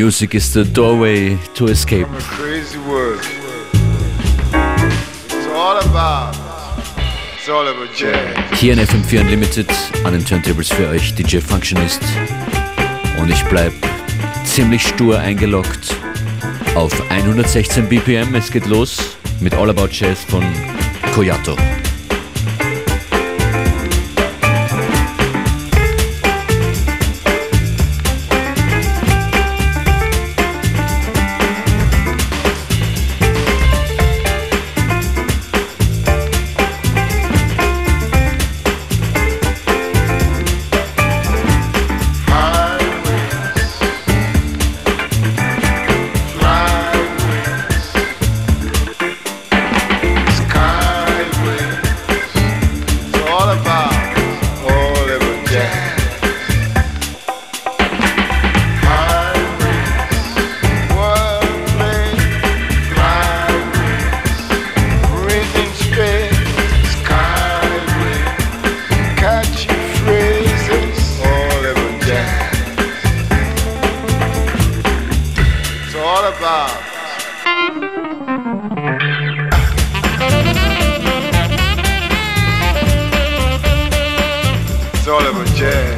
Music is the doorway to escape. From a crazy world. It's all about. It's all about jazz. Hier in FM4 Unlimited an den Turntables für euch DJ Functionist. Und ich bleib ziemlich stur eingeloggt auf 116 BPM. Es geht los mit All About Jazz von Koyato. vibes. It's all about jazz.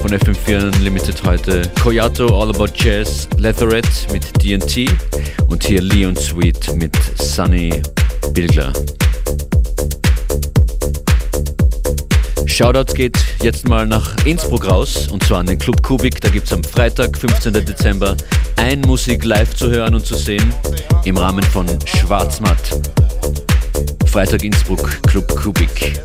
Von FM4 Unlimited heute Koyato All About Jazz, Leatherette mit DNT und hier Leon Sweet mit Sunny Bilgler. Shoutout geht jetzt mal nach Innsbruck raus und zwar an den Club Kubik. Da gibt es am Freitag, 15. Dezember, ein Musik live zu hören und zu sehen im Rahmen von Schwarzmatt. Freitag Innsbruck, Club Kubik.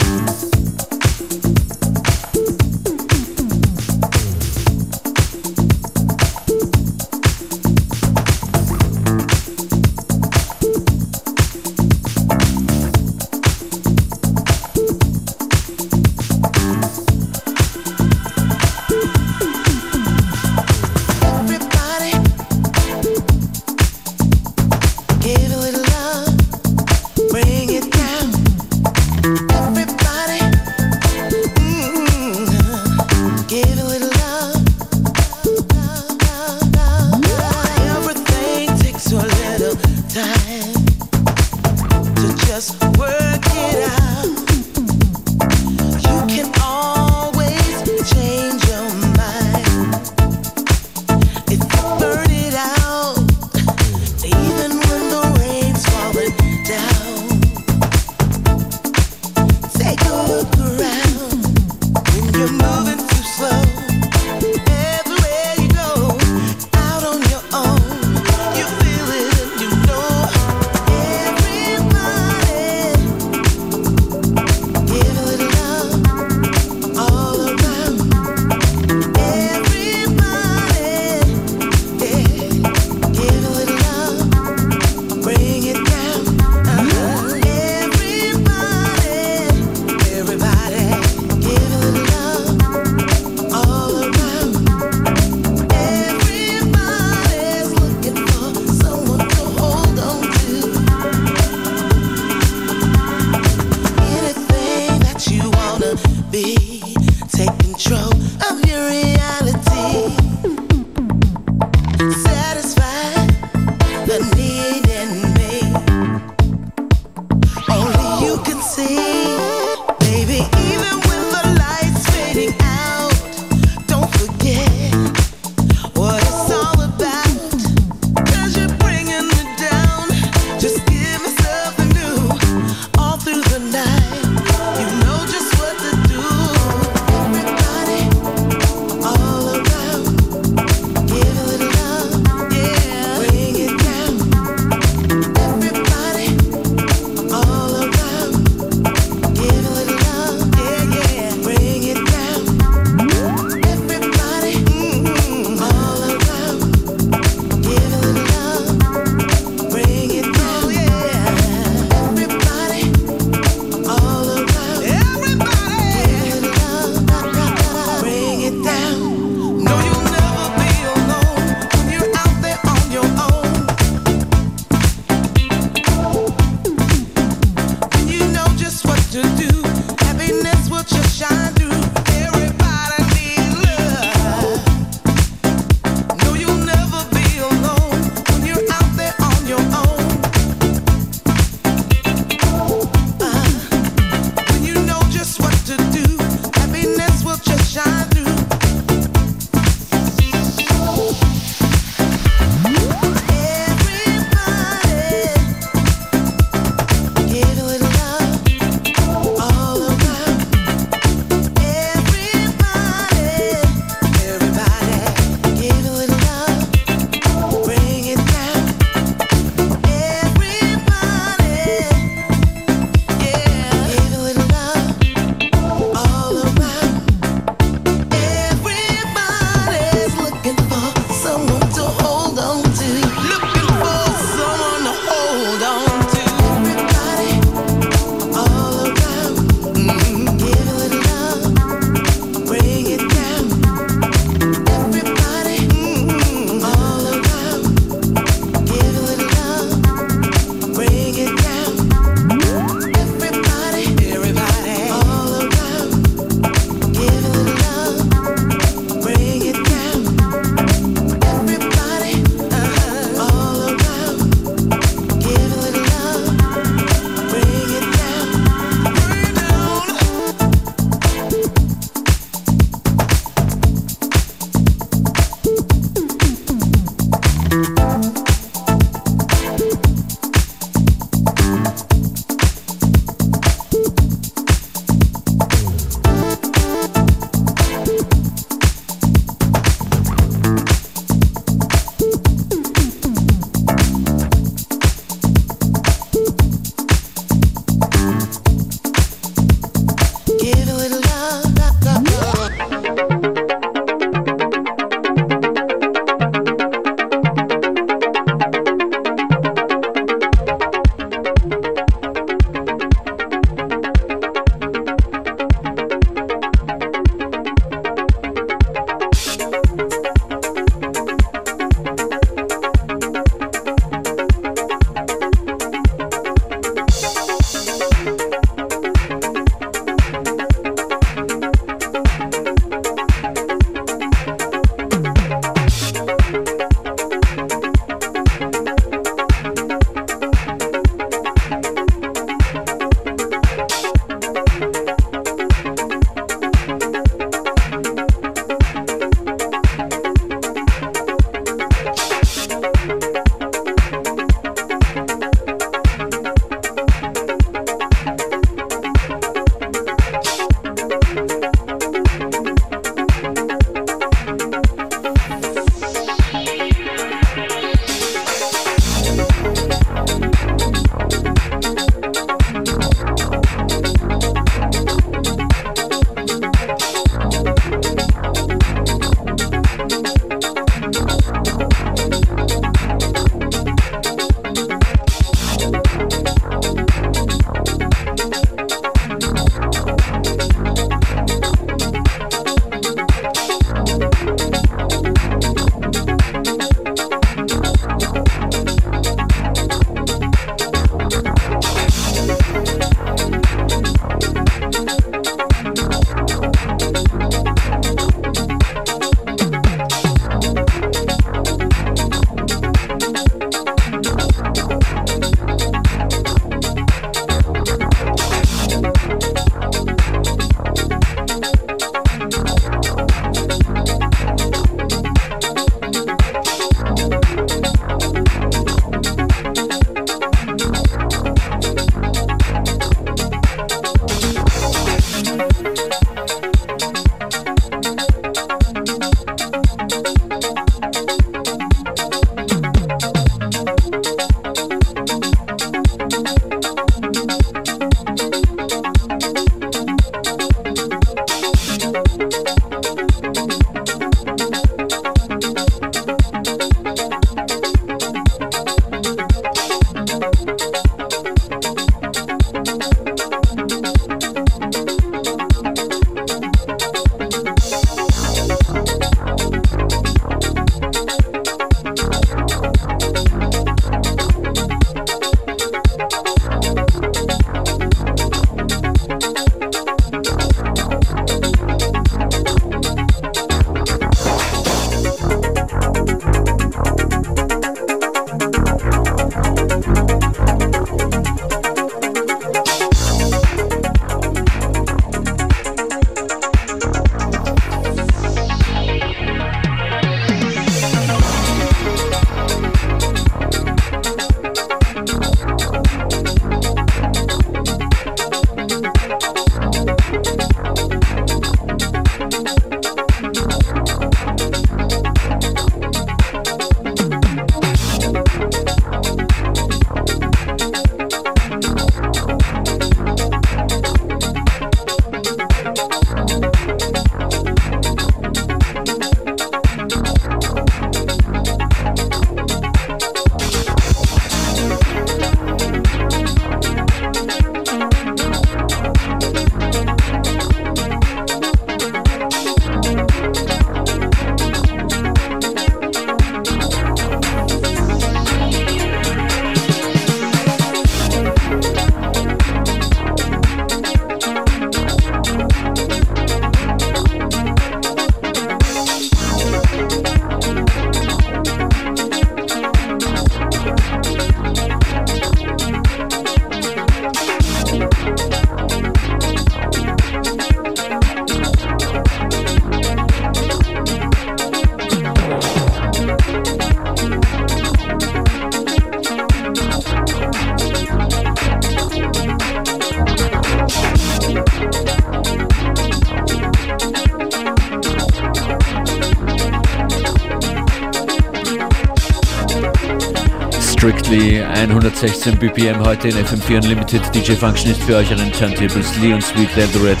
Strictly 116 BPM heute in FM4 Unlimited. DJ Function ist für euch an den Turntables Leon Sweet Leatherette,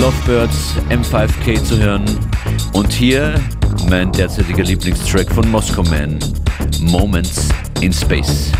Lovebirds, M5K zu hören. Und hier mein derzeitiger Lieblingstrack von Moscow Man, Moments in Space.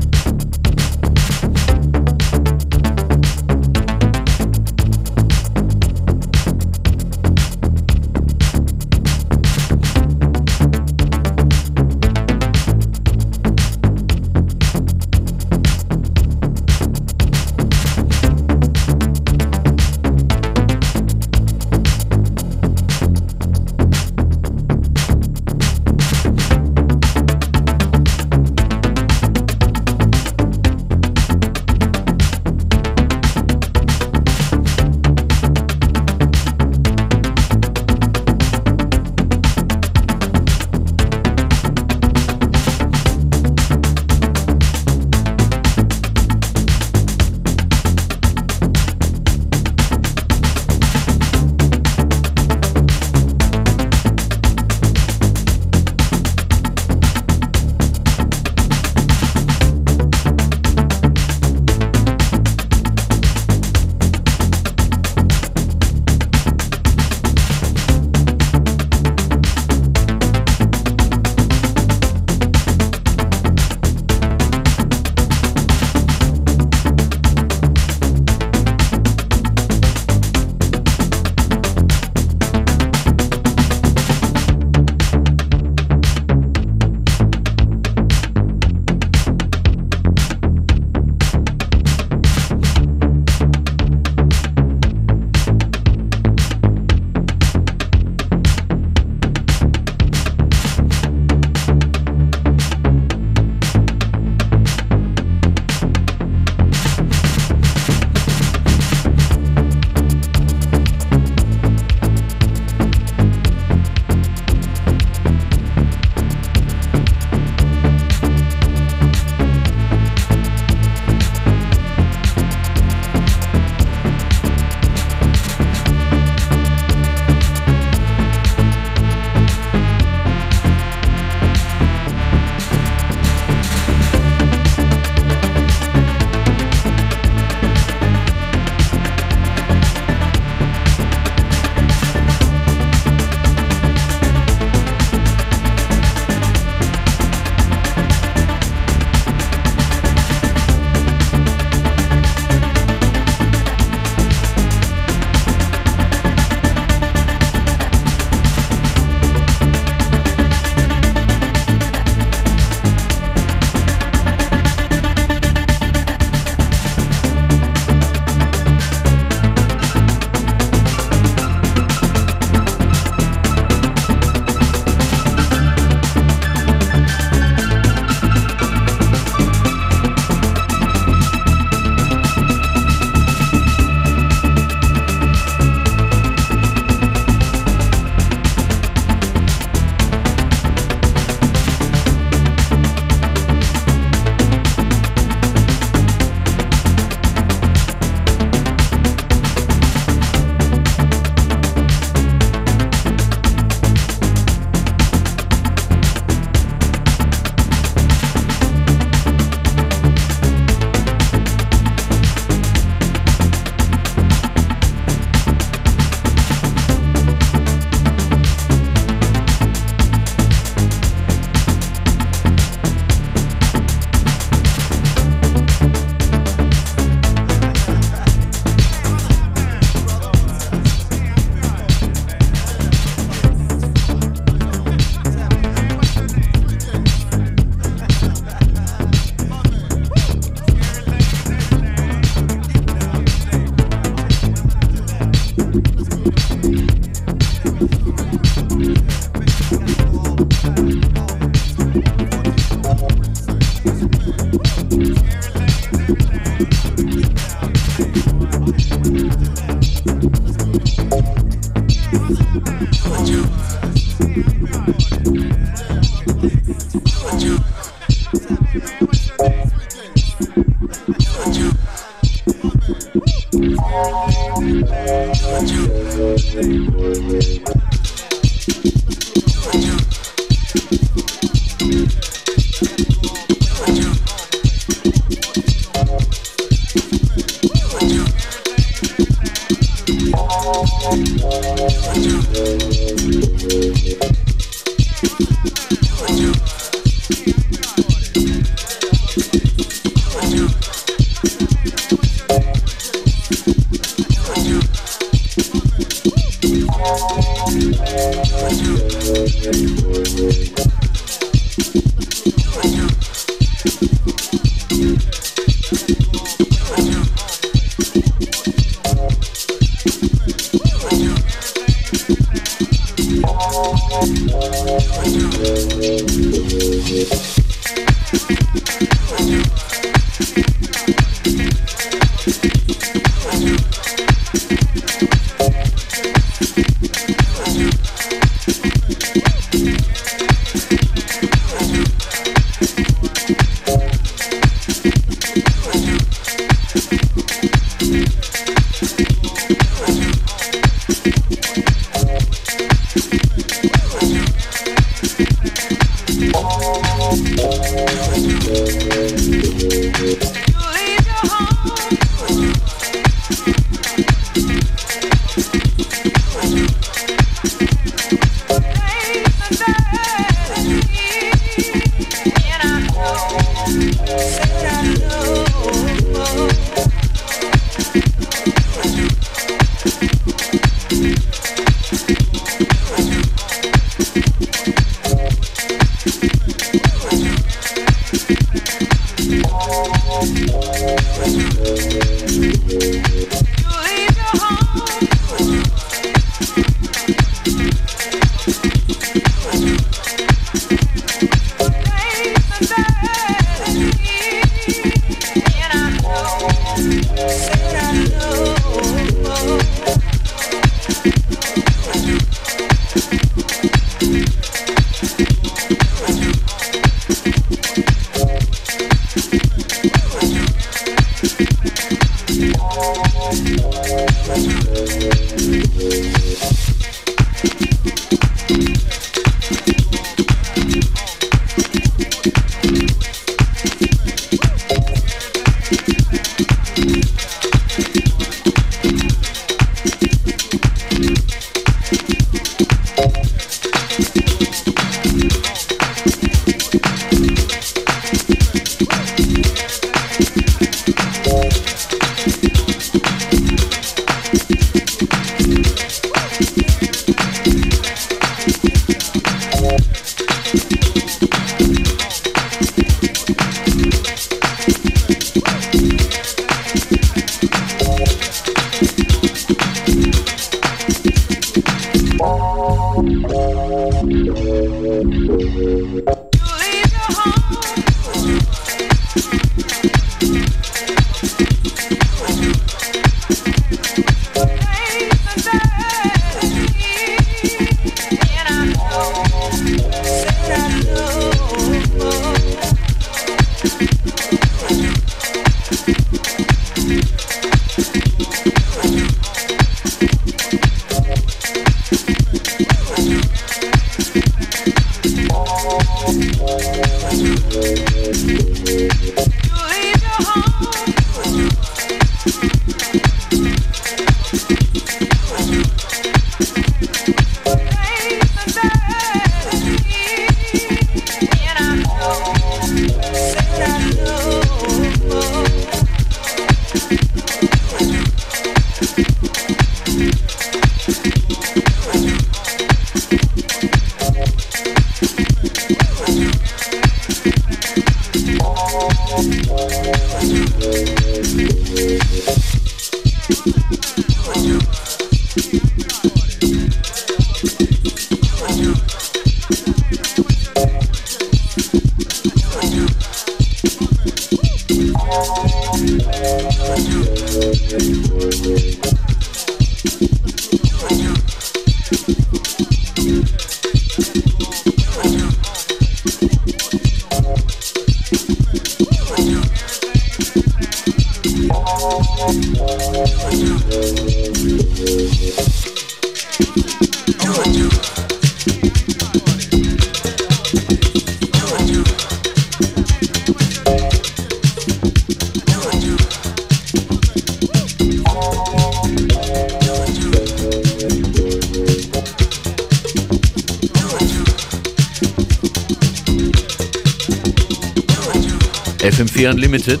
FM4 Unlimited.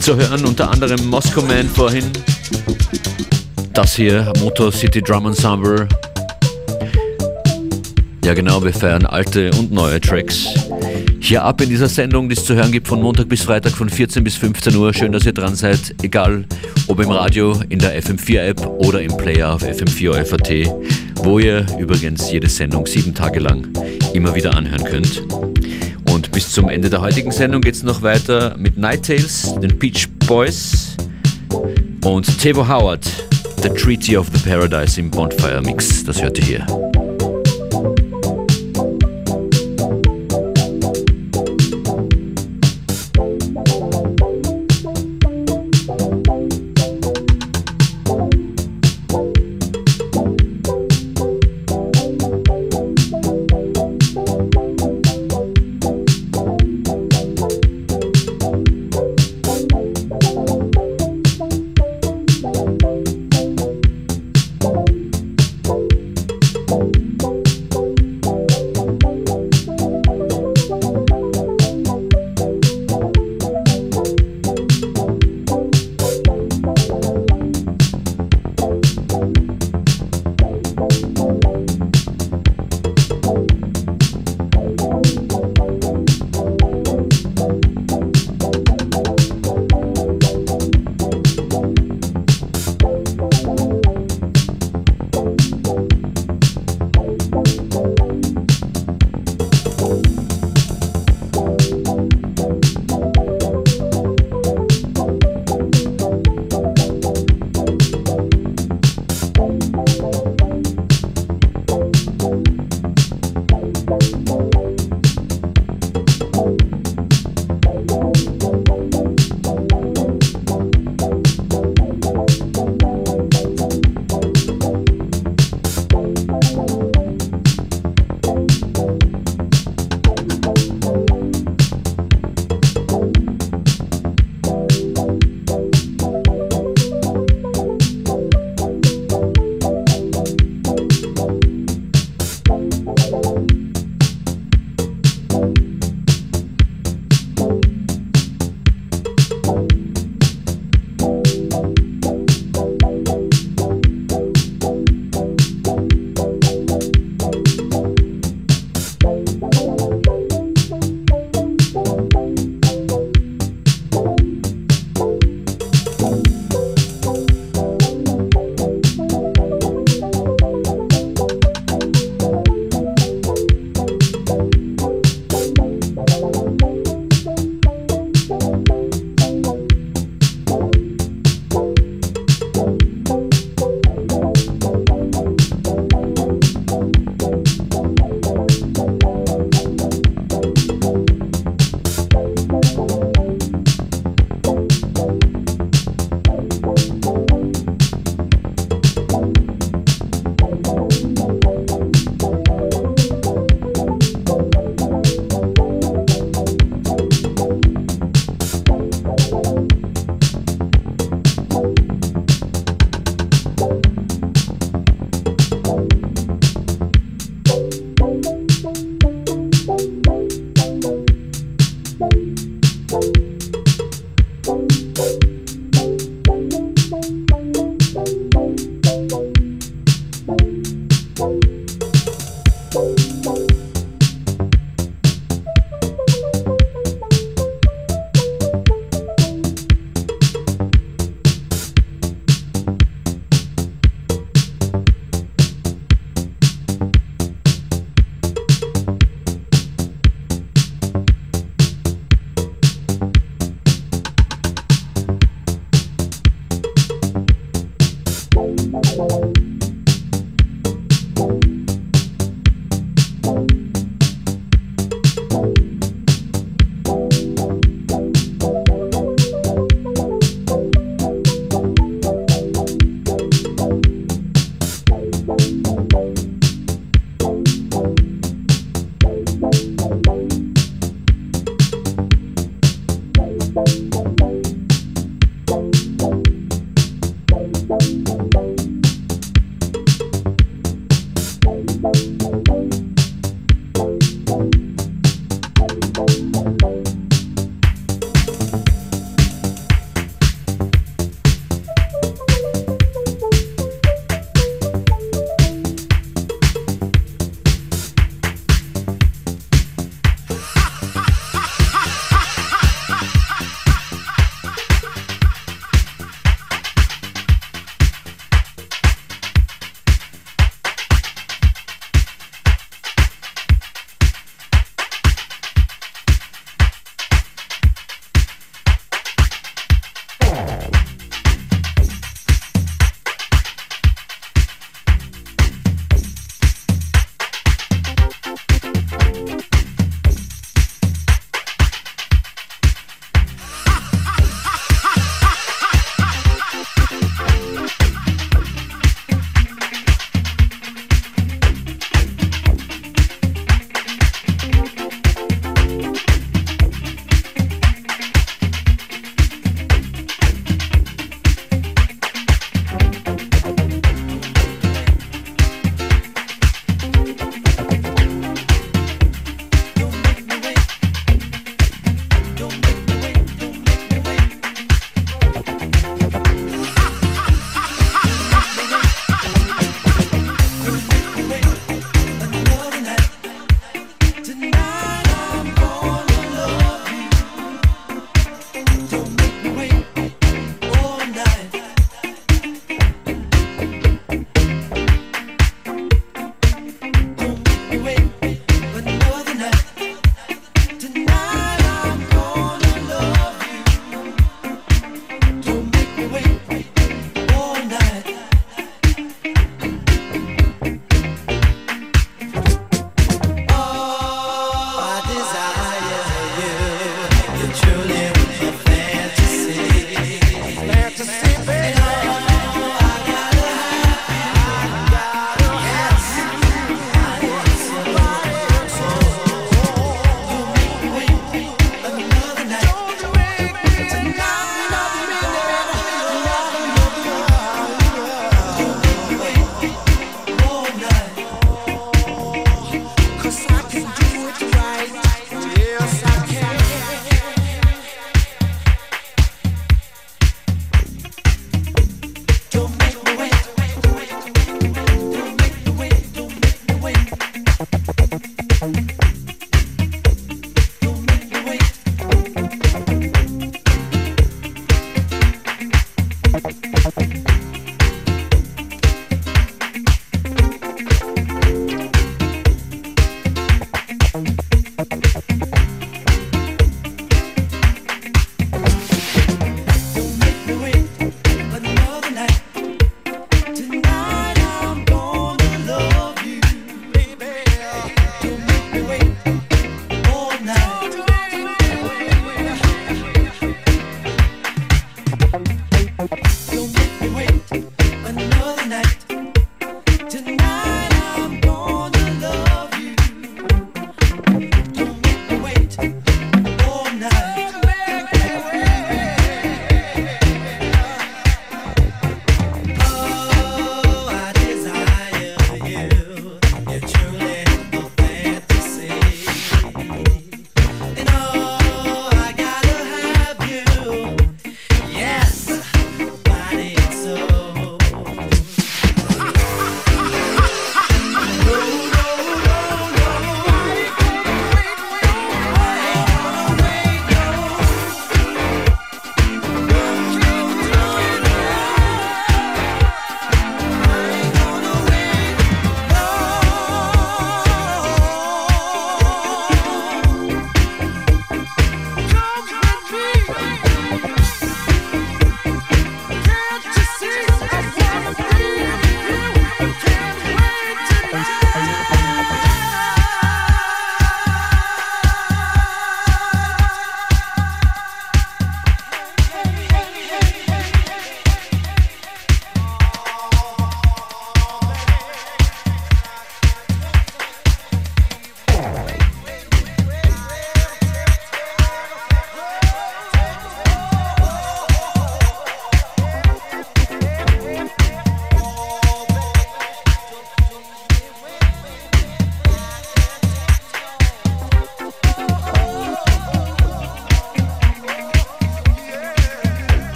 Zu hören unter anderem Moscow Man vorhin. Das hier, Motor City Drum Ensemble. Ja genau, wir feiern alte und neue Tracks. Hier ab in dieser Sendung, die es zu hören gibt von Montag bis Freitag von 14 bis 15 Uhr. Schön, dass ihr dran seid, egal ob im Radio, in der FM4-App oder im Player auf FM4 wo ihr übrigens jede Sendung sieben Tage lang immer wieder anhören könnt. Und bis zum Ende der heutigen Sendung geht es noch weiter mit Night Tales, den Peach Boys und Tebo Howard, The Treaty of the Paradise im Bonfire Mix. Das hört ihr hier.